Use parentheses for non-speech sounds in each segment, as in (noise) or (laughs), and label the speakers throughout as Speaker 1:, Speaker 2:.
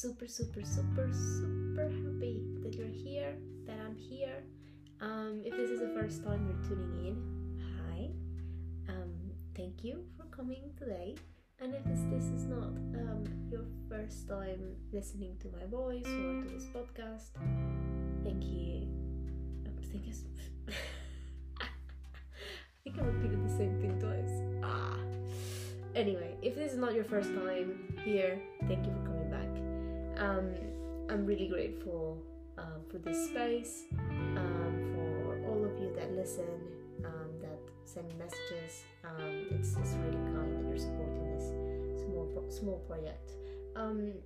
Speaker 1: super, super, super, super happy that you're here, that I'm here. Um, if this is the first time you're tuning in, hi. Um, thank you for coming today. And if this, this is not um, your first time listening to my voice or to this podcast, thank you. I think it's. I think I repeated the same thing twice. Ah. Anyway, if this is not your first time here, thank you for. Um, I'm really grateful um, for this space, um, for all of you that listen, um, that send me messages. Um, it's, it's really kind that you're supporting this small small project.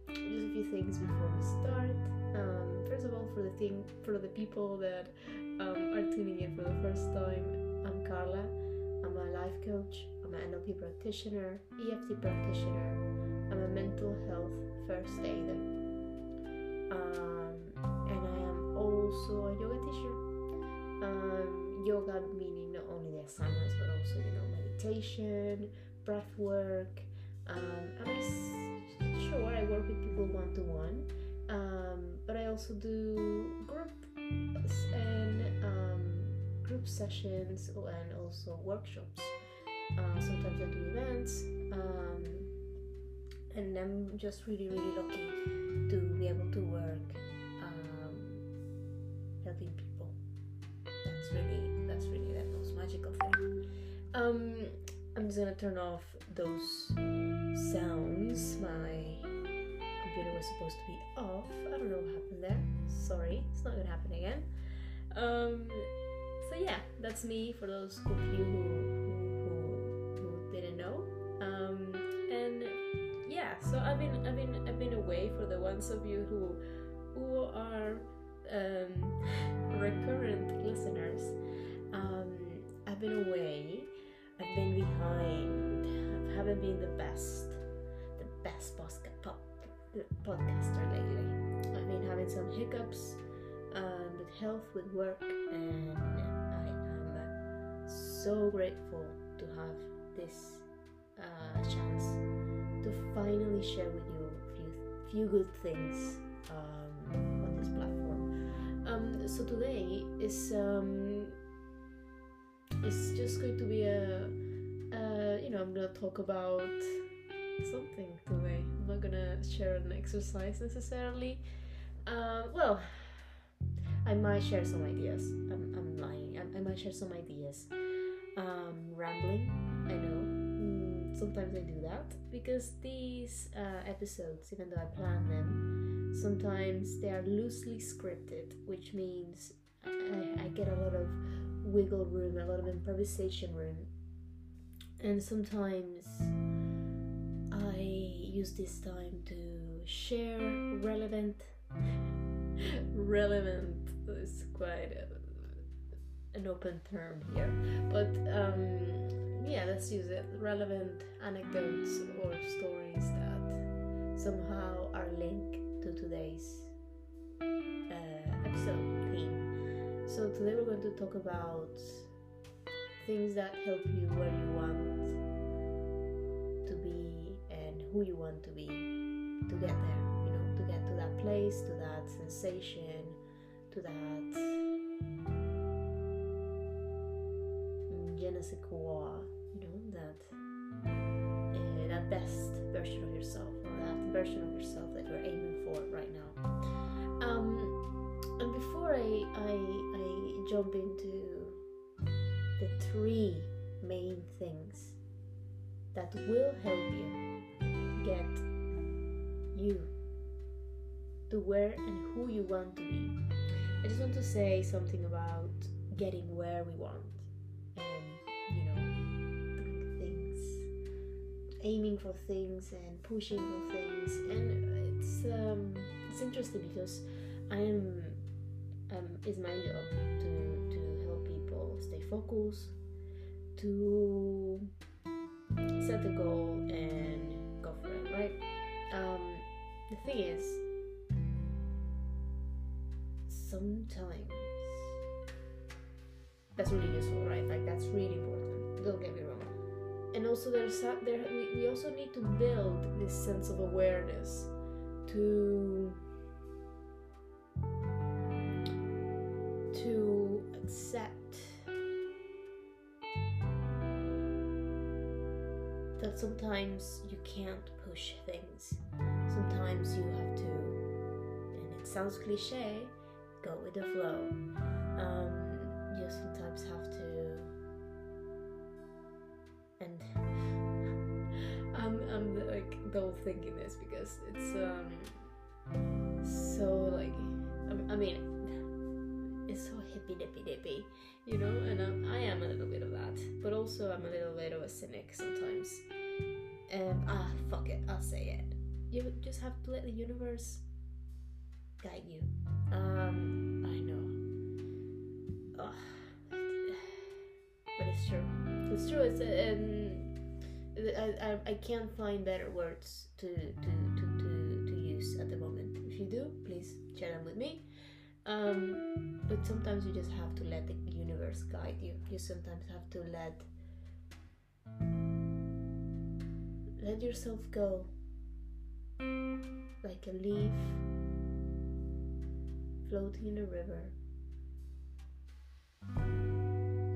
Speaker 1: Just a few things before we start. First of all, for the thing for the people that are tuning in for the first time, I'm Carla. I'm a life coach. I'm an NLP practitioner, EFT practitioner. I'm a mental health first aider. Um, and I am also a yoga teacher. Um, yoga meaning not only the asanas but also you know meditation, breath work. Um, and I s- sure I work with people one to one, but I also do groups and um, group sessions and also workshops. Uh, sometimes I do events, um, and I'm just really really lucky to be able to work um, helping people. That's really that's really the most magical thing. Um, I'm just gonna turn off those sounds. My computer was supposed to be off. I don't know what happened there. Sorry, it's not gonna happen again. Um, so yeah, that's me for those of you who, ones of you who who are um, recurrent listeners. Um, I've been away. I've been behind. I haven't been the best, the best posca- podcaster lately. I've been having some hiccups um, with health, with work, and I am so grateful to have this uh, chance to finally share with you few, good things um, on this platform. Um, so today is um, it's just going to be a, uh, you know, I'm gonna talk about something today. I'm not gonna share an exercise necessarily. Uh, well, I might share some ideas. I'm, I'm lying. I, I might share some ideas. Um, rambling, I know. Sometimes I do that because these uh, episodes, even though I plan them, sometimes they are loosely scripted, which means I, I get a lot of wiggle room, a lot of improvisation room. And sometimes I use this time to share relevant, (laughs) relevant is quite a, an open term here, but um, yeah, let's use it. Relevant anecdotes or stories that somehow are linked to today's uh, episode theme. So today we're going to talk about things that help you where you want to be and who you want to be to get there, you know, to get to that place, to that sensation, to that je ne sais quoi, you know, that uh, that best version of yourself or that version of yourself that you're aiming for right now. Um, and before I, I I jump into the three main things that will help you get you to where and who you want to be. I just want to say something about getting where we want aiming for things and pushing for things. And it's um it's interesting because I am um it's my job to to help people stay focused to set a goal and go for it right? Um the thing is sometimes that's really useful right? Like that's really important. Don't get me wrong and also there's there we, we also need to build this sense of awareness to to accept that sometimes you can't push things. Sometimes you have to and it sounds cliche go with the flow. Um, you sometimes have to and (laughs) I'm, I'm like double thinking this because it's um so like I, I mean it's so hippy dippy dippy you know and um, I am a little bit of that but also I'm a little bit of a cynic sometimes. And ah fuck it I'll say it. You just have to let the universe guide you. Um I know. Ugh. (sighs) but it's true it's true it's um I, I, I can't find better words to, to, to, to, to use at the moment. If you do, please share them with me. Um, but sometimes you just have to let the universe guide you. You sometimes have to let let yourself go like a leaf floating in a river,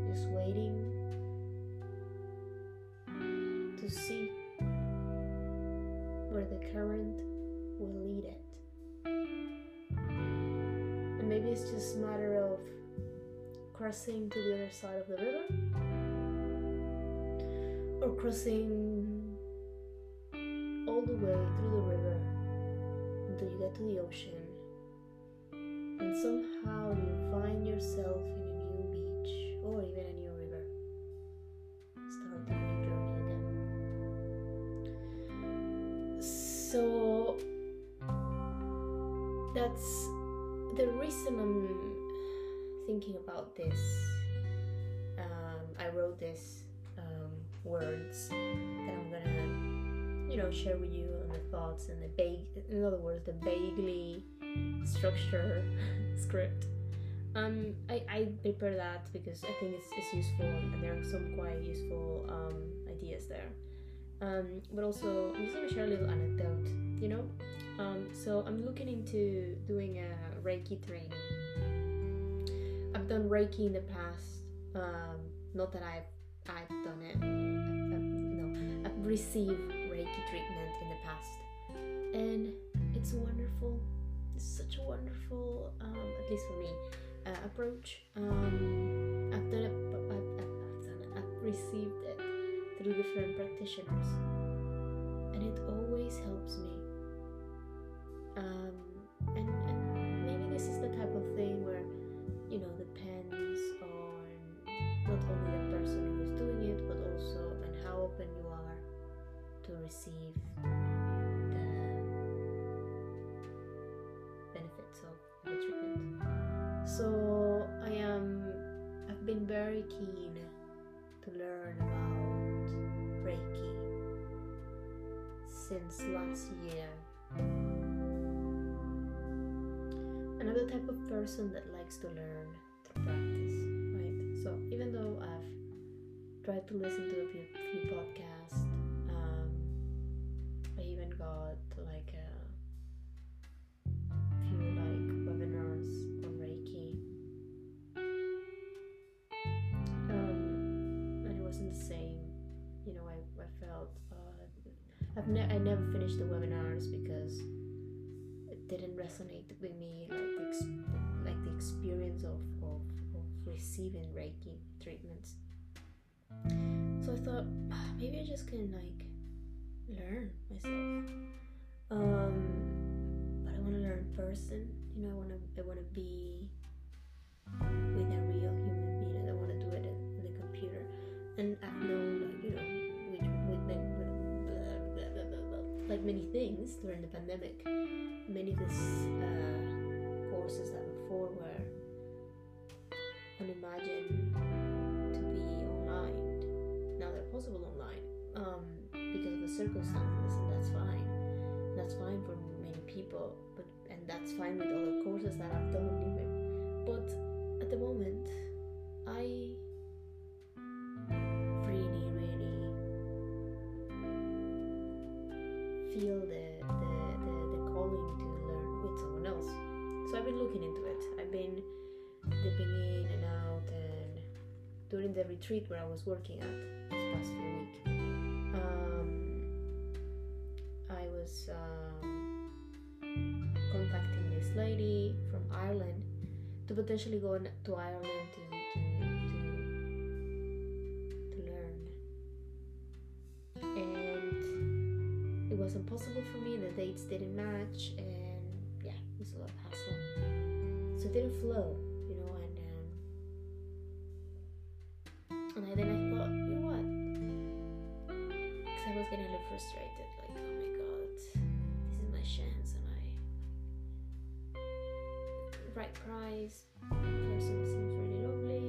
Speaker 1: just waiting to see where the current will lead it. And maybe it's just a matter of crossing to the other side of the river or crossing all the way through the river until you get to the ocean and somehow you find yourself in a new beach or even a new so that's the reason I'm thinking about this. Um, I wrote these um, words that I'm gonna, you know, share with you and the thoughts and the vague, in other words, the vaguely structure (laughs) script. Um, I, I prepare that because I think it's, it's useful and there are some quite useful um, ideas there. Um, but also, I'm just gonna share a little anecdote, you know? Um, so I'm looking into doing a Reiki training. I've done Reiki in the past. Um, not that I've I've done it. I've, no, I've received Reiki treatment in the past, and it's wonderful. It's such a wonderful, um, at least for me, uh, approach. Um, I've done it. I've, I've, I've done it. I've received it through different practitioners, and it always helps me. Um, and, and maybe this is the type of thing where, you know, depends on not only the person who is doing it, but also on how open you are to receive the benefits of the treatment. So I am, I've been very keen to learn since last year. Another type of person that likes to learn through practice, right? So even though I've tried to listen to a few, few podcasts, um, I even got I've ne- I never finished the webinars because it didn't resonate with me like the ex- like the experience of, of, of receiving Reiki treatments. So I thought "Ah, maybe I just can like learn myself. Um, but I want to learn person. You know, I want to I want to be with a real human being. I don't want to do it in, in the computer. And many things during the pandemic. Many of these uh, courses that before were unimagined to be online. Now they're possible online um, because of the circumstances, and that's fine. That's fine for many people, but and that's fine with other courses that I've done even. But at the moment, I feel the, the, the, the calling to learn with someone else. So I've been looking into it. I've been dipping in and out, and during the retreat where I was working at this past few week, um, I was um, contacting this lady from Ireland to potentially go to Ireland to and it wasn't possible for me. The dates didn't match, and yeah, it was a lot of hassle. So it didn't flow, you know. And um, and then I thought, you know what? Because I was getting a little frustrated, like, oh my god, this is my chance, and I right price, person seems really lovely,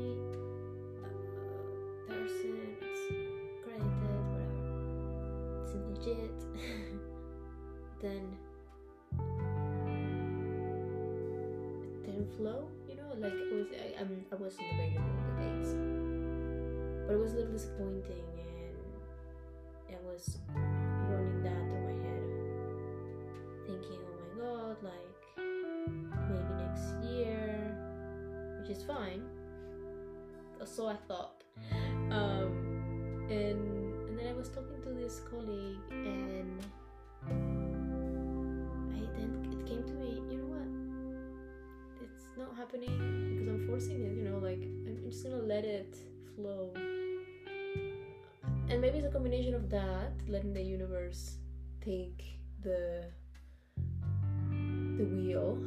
Speaker 1: uh, person it's credited, whatever, It's legit. (laughs) then it didn't flow, you know, like it was I, I'm, I wasn't available on the days, but it was a little disappointing, and I was running that through my head, thinking, oh my god, like maybe next year, which is fine. Or so I thought. Um, and and then I was talking to this colleague, and happening because I'm forcing it. You know, like I'm just gonna let it flow. And maybe it's a combination of that, letting the universe take the the wheel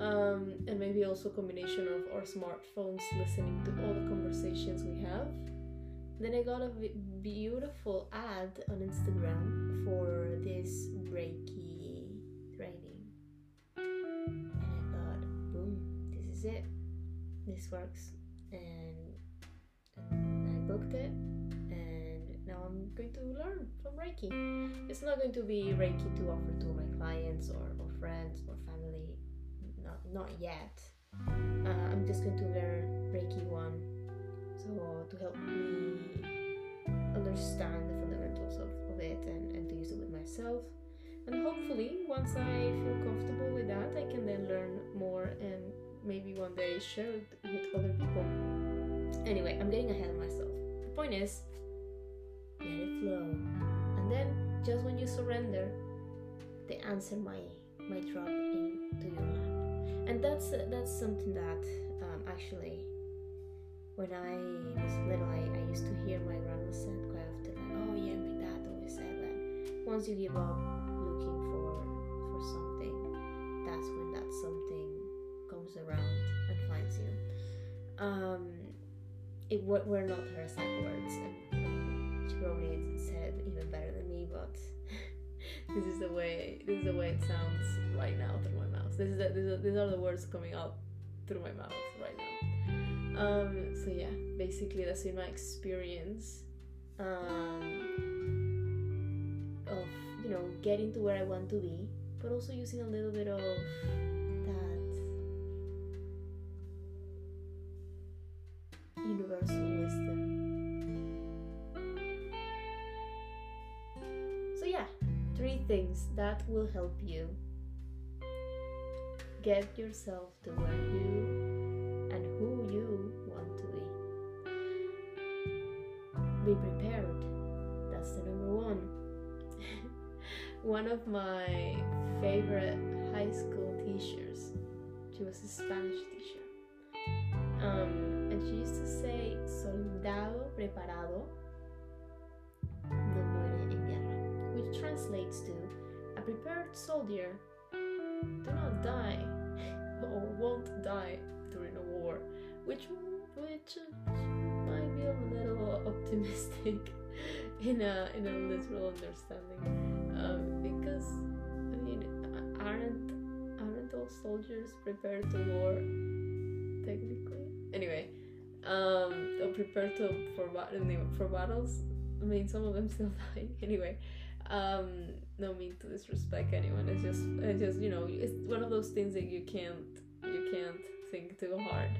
Speaker 1: um, and maybe also a combination of our smartphones listening to all the conversations we have then i got a beautiful ad on instagram for this reiki it. This works. And, and i booked it. And now i'm going to learn from reiki. It's not going to be reiki to offer to my clients or, or friends or family. Not not yet. Uh, i'm just going to learn reiki one. So to help me understand the fundamentals of, of it and, and to use it with myself. And hopefully once i feel comfortable with that i can then learn more and maybe one day share it with other people. Anyway i'm getting ahead of myself. The point is let it flow. And then just when you surrender the answer might might drop into your lap. And that's that's something that um, actually when I was little I, I used to hear my grandma say quite often like oh yeah my dad always said that once you give up looking for for something that's when that something around and finds you um it were, were not her exact words and she probably said even better than me but (laughs) this is the way this is the way it sounds right now through my mouth. This is the, are, these are the words coming out through my mouth right now. Um, so yeah, basically that's been my experience um, of you know getting to where I want to be, but also using a little bit of things that will help you get yourself to where you and who you want to be. Be prepared. That's the number one. (laughs) one of my favorite high school teachers, she was a Spanish teacher. Um, and she used to say, soldado preparado no muere en guerra, which translates to prepared soldier do not die (laughs) or won't die during a war, which which might be a little (laughs) optimistic (laughs) in a in a literal understanding, um, because I mean aren't aren't all soldiers prepared to war technically? Anyway, um, or prepared to for for battles. I mean, some of them still die anyway. Um, no mean to disrespect anyone. It's just, it's just you know, it's one of those things that you can't, you can't think too hard,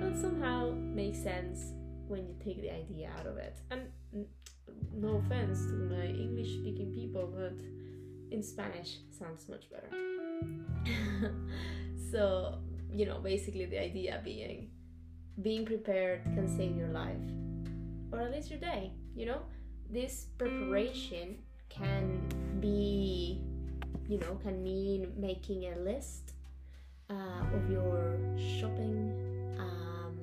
Speaker 1: but somehow makes sense when you take the idea out of it. And no offense to my English-speaking people, but in Spanish sounds much better. (laughs) so, you know, basically the idea being being prepared can save your life or at least your day, you know? This preparation can be, you know, can mean making a list uh, of your shopping um,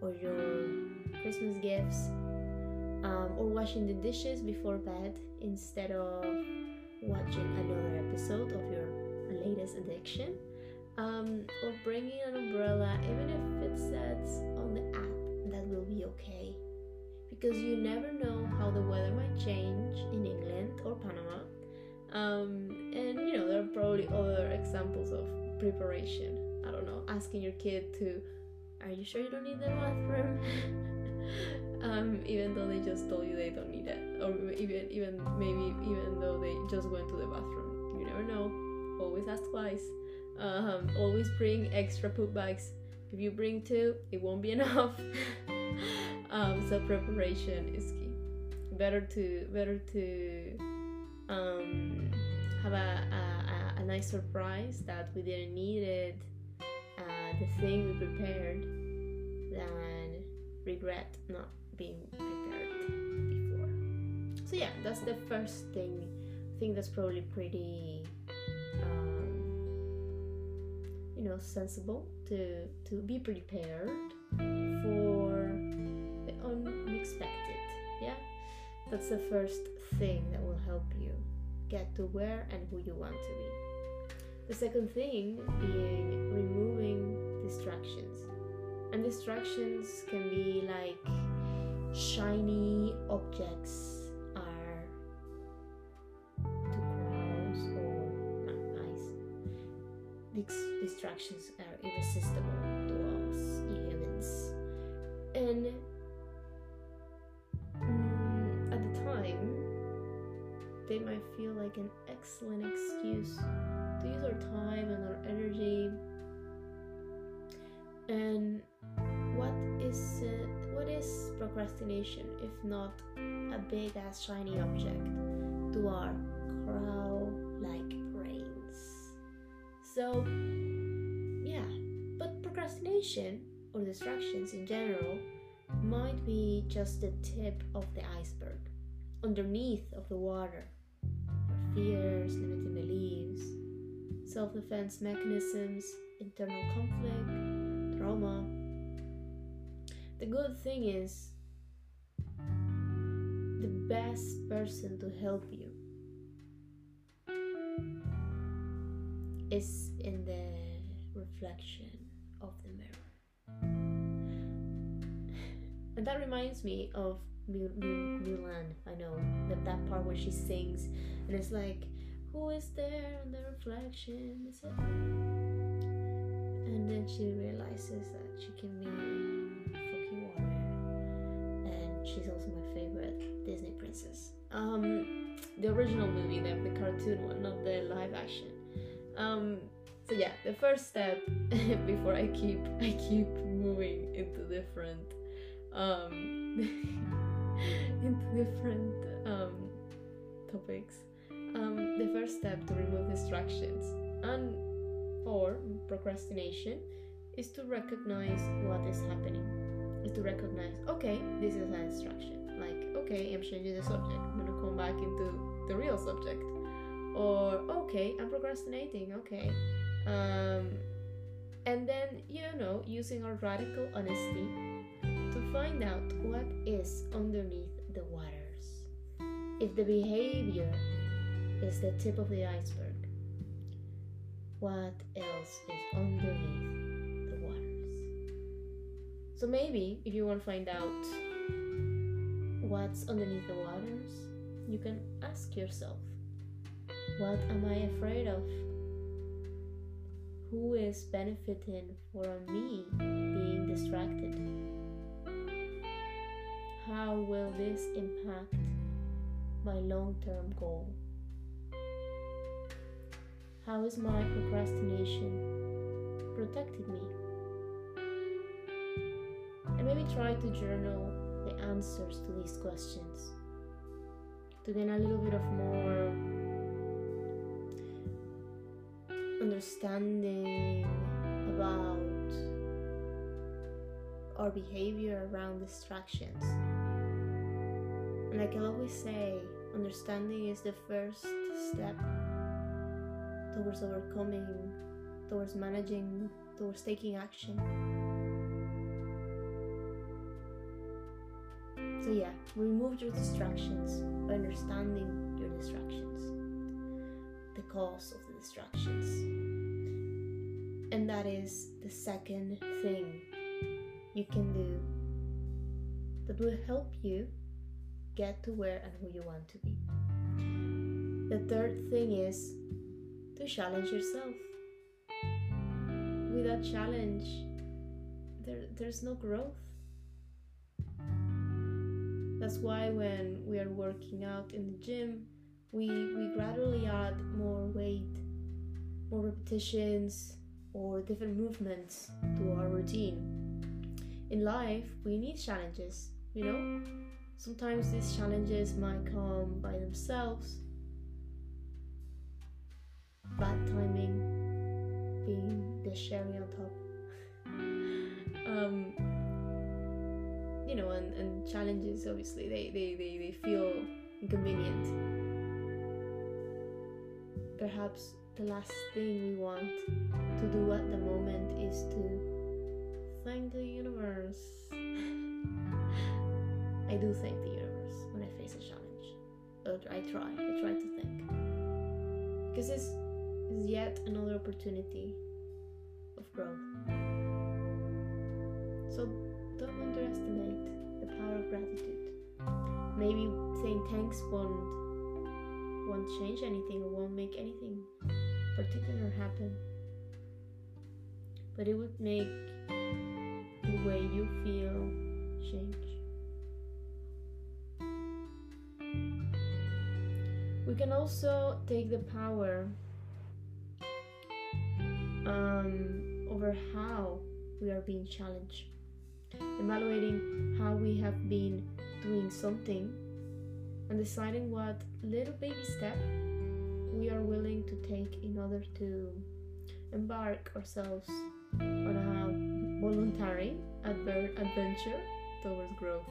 Speaker 1: or your Christmas gifts um, or washing the dishes before bed instead of watching another episode of your latest addiction um, or bringing an umbrella even if it says on the app that will be okay because you never know how the weather might change in England or Panama um, and you know there are probably other examples of preparation I don't know asking your kid to are you sure you don't need the bathroom (laughs) um, even though they just told you they don't need it, or even even maybe even though they just went to the bathroom. You never know. Always ask twice. Um, always bring extra poop bags. If you bring two, it won't be (laughs) enough. So preparation is key. Better to better to um, have a, a, a nice surprise that we didn't need it, uh, the thing we prepared, than regret not being prepared before. So yeah, that's the first thing. I think that's probably pretty, um, you know, sensible to to be prepared for unexpected. Yeah, that's the first thing that will help you get to where and who you want to be. The second thing being removing distractions. And distractions can be like shiny objects distractions are irresistible to us humans. And they might feel like an excellent excuse to use our time and our energy. And what is uh, what is procrastination if not a big ass shiny object to our crow like brains? So yeah, but procrastination or distractions in general might be just the tip of the iceberg underneath of the water fears limiting beliefs self-defense mechanisms internal conflict trauma. The good thing is the best person to help you is in the reflection of the mirror. And that reminds me of Mulan. I know that that part where she sings, and it's like, "Who is there in the reflection?" Is it? And then she realizes that she can be fucking water, and she's also my favorite Disney princess. Um, the original movie, the, the cartoon one, not the live action. Um, so yeah, the first step (laughs) before I keep I keep moving into different um (laughs) into different um, topics. Um, the first step to remove distractions and or procrastination is to recognize what is happening. Is to recognize, okay, this is a distraction. Like, okay, I'm changing the subject. I'm gonna come back into the real subject. Or okay, I'm procrastinating. Okay, um, and then you know, using our radical honesty find out what is underneath the waters. If the behavior is the tip of the iceberg, what else is underneath the waters? So maybe if you want to find out what's underneath the waters, you can ask yourself, what am I afraid of? Who is benefiting from me being distracted? This impact my long term goal? How is my procrastination protecting me? And maybe try to journal the answers to these questions to gain a little bit of more understanding about our behavior around distractions. And like I always say, understanding is the first step towards overcoming, towards managing, towards taking action. So, yeah, remove your distractions by understanding your distractions, the cause of the distractions. And that is the second thing you can do that will help you get to where and who you want to be. The third thing is to challenge yourself. Without challenge, there, there's no growth. That's why when we are working out in the gym, we, we gradually add more weight, more repetitions, or different movements to our routine. In life, we need challenges, you know? Sometimes these challenges might come by themselves. Bad timing being the cherry on top. (laughs) um, you know, and, and challenges obviously they, they, they, they feel inconvenient. Perhaps the last thing we want to do at the moment is to thank the universe. I do thank the universe when I face a challenge. Or I try, I try to think. Because this is yet another opportunity of growth. So don't underestimate the power of gratitude. Maybe saying thanks won't won't change anything or won't make anything particular happen. But it would make the way you feel change. We can also take the power um, over how we are being challenged, evaluating how we have been doing something, and deciding what little baby step we are willing to take in order to embark ourselves on a voluntary adver- adventure towards growth.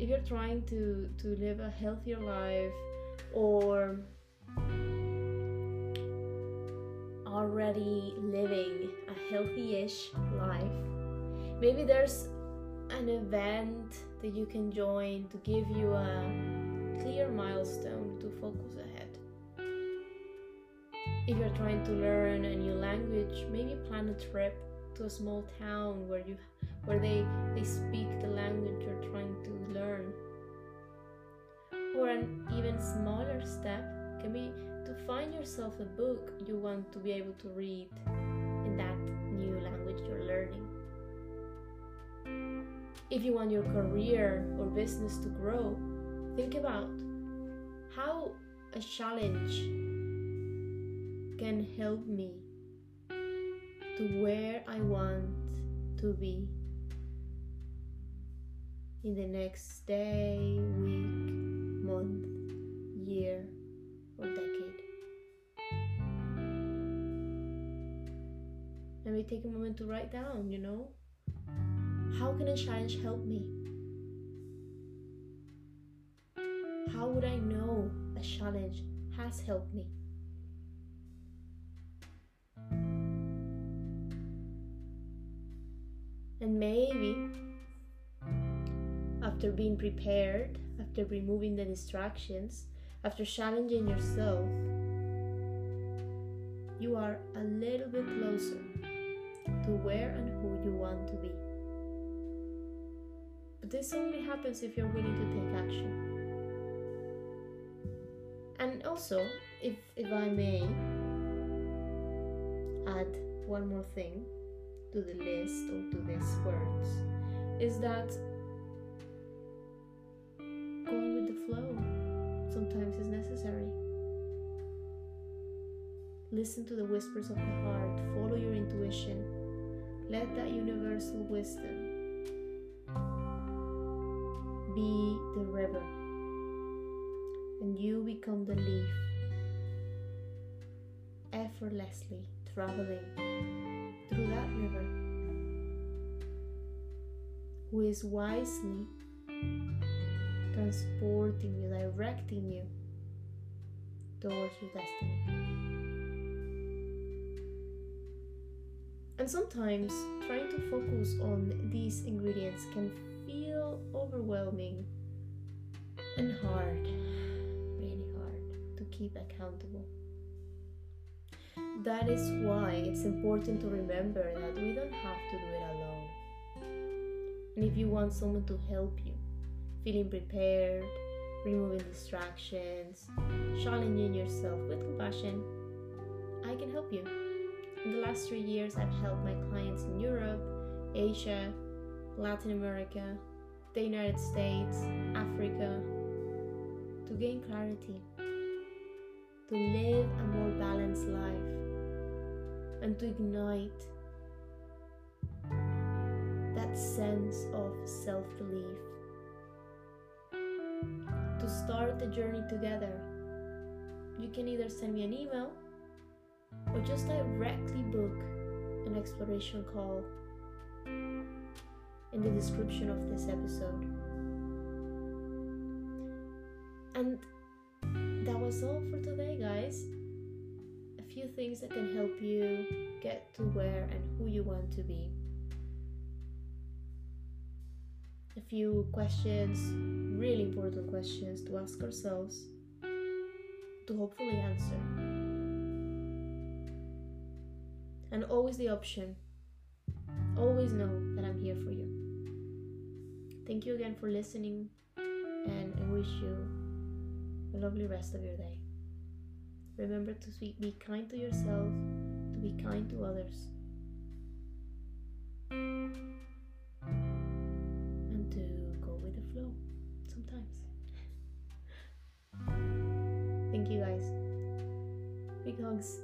Speaker 1: If you're trying to, to live a healthier life or already living a healthy ish life, maybe there's an event that you can join to give you a clear milestone to focus ahead. If you're trying to learn a new language, maybe plan a trip to a small town where you where they, they speak the language you're trying to learn. Or an even smaller step can be to find yourself a book you want to be able to read in that new language you're learning. If you want your career or business to grow, think about how a challenge can help me to where I want to be in the next day, week, month, year, or decade. And we take a moment to write down, you know, how can a challenge help me? How would I know a challenge has helped me? And maybe after being prepared, after removing the distractions, after challenging yourself, you are a little bit closer to where and who you want to be. But this only happens if you're willing to take action. And also, if, if I may add one more thing to the list or to these words, is that flow sometimes is necessary. Listen to the whispers of the heart, follow your intuition, let that universal wisdom be the river, and you become the leaf. effortlessly traveling through that river, who is wisely transporting you, directing you towards your destiny. And sometimes trying to focus on these ingredients can feel overwhelming and hard, really hard to keep accountable. That is why it's important to remember that we don't have to do it alone. And if you want someone to help you, feeling prepared, removing distractions, challenging yourself with compassion, I can help you. In the last three years, I've helped my clients in Europe, Asia, Latin America, the United States, Africa, to gain clarity, to live a more balanced life, and to ignite that sense of self belief. To start the journey together, you can either send me an email or just directly book an exploration call in the description of this episode. And that was all for today, guys. A few things that can help you get to where and who you want to be. A few questions, really important questions to ask ourselves to hopefully answer. And always the option. Always know that I'm here for you. Thank you again for listening, and I wish you a lovely rest of your day. Remember to be kind to yourself, to be kind to others, Thank you guys. Big hugs.